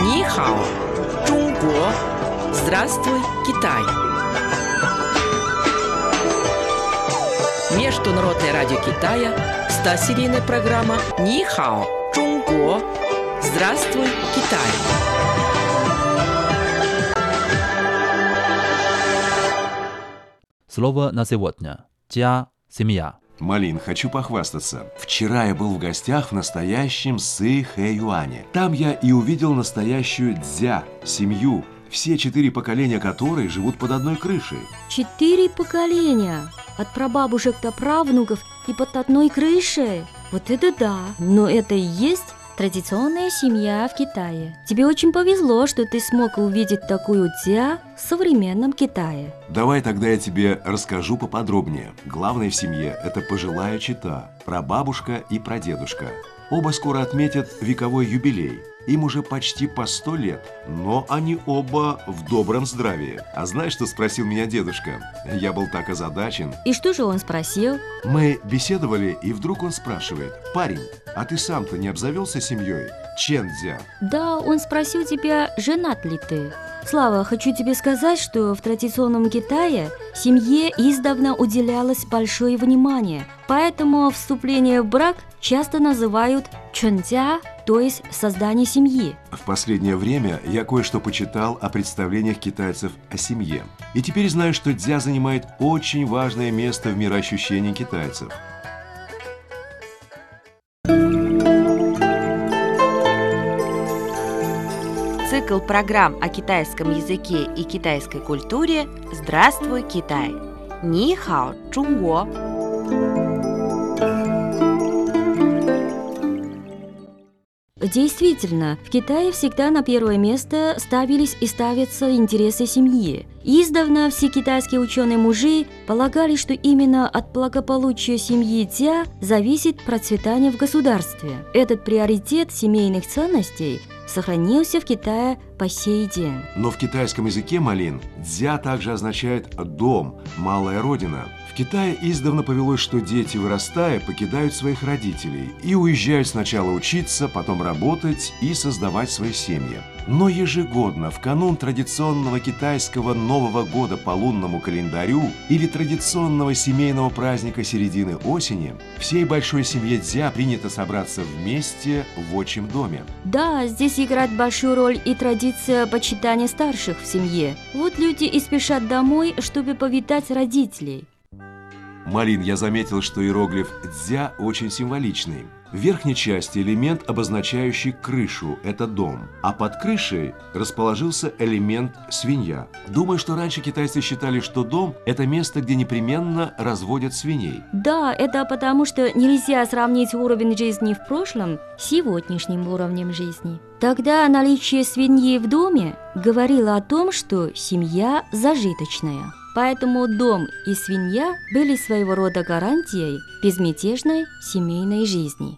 Нихао, Чунго. Здравствуй, Китай. Международное радио Китая, 100-серийная программа Нихао, Чунго. Здравствуй, Китай. Слово на сегодня. Тя, семья. Малин, хочу похвастаться. Вчера я был в гостях в настоящем Сы Хэ Юане. Там я и увидел настоящую дзя, семью, все четыре поколения которой живут под одной крышей. Четыре поколения. От прабабушек до правнуков и под одной крышей. Вот это да. Но это и есть традиционная семья в Китае. Тебе очень повезло, что ты смог увидеть такую дзя в современном Китае. Давай тогда я тебе расскажу поподробнее. Главное в семье – это пожилая чита, прабабушка и прадедушка. Оба скоро отметят вековой юбилей. Им уже почти по сто лет, но они оба в добром здравии. А знаешь, что спросил меня дедушка? Я был так озадачен. И что же он спросил? Мы беседовали, и вдруг он спрашивает, «Парень, а ты сам-то не обзавелся семьей? Чендзя?» Да, он спросил тебя, женат ли ты. Слава, хочу тебе сказать, что в традиционном Китае семье издавна уделялось большое внимание, поэтому вступление в брак часто называют чунця, то есть создание семьи. В последнее время я кое-что почитал о представлениях китайцев о семье. И теперь знаю, что дзя занимает очень важное место в мироощущении китайцев. Цикл программ о китайском языке и китайской культуре «Здравствуй, Китай!» Ни хао, Чунго! Действительно, в Китае всегда на первое место ставились и ставятся интересы семьи. Издавна все китайские ученые-мужи полагали, что именно от благополучия семьи Дзя зависит процветание в государстве. Этот приоритет семейных ценностей сохранился в Китае по сей день. Но в китайском языке малин дзя также означает «дом», «малая родина». В Китае издавна повелось, что дети, вырастая, покидают своих родителей и уезжают сначала учиться, потом работать и создавать свои семьи. Но ежегодно, в канун традиционного китайского Нового года по лунному календарю или традиционного семейного праздника середины осени, всей большой семье Дзя принято собраться вместе в отчим доме. Да, здесь играет большую роль и традиция почитания старших в семье. Вот люди и спешат домой, чтобы повидать родителей. Малин, я заметил, что иероглиф «дзя» очень символичный. В верхней части элемент, обозначающий крышу – это дом, а под крышей расположился элемент свинья. Думаю, что раньше китайцы считали, что дом – это место, где непременно разводят свиней. Да, это потому, что нельзя сравнить уровень жизни в прошлом с сегодняшним уровнем жизни. Тогда наличие свиньи в доме говорило о том, что семья зажиточная. Поэтому дом и свинья были своего рода гарантией безмятежной семейной жизни.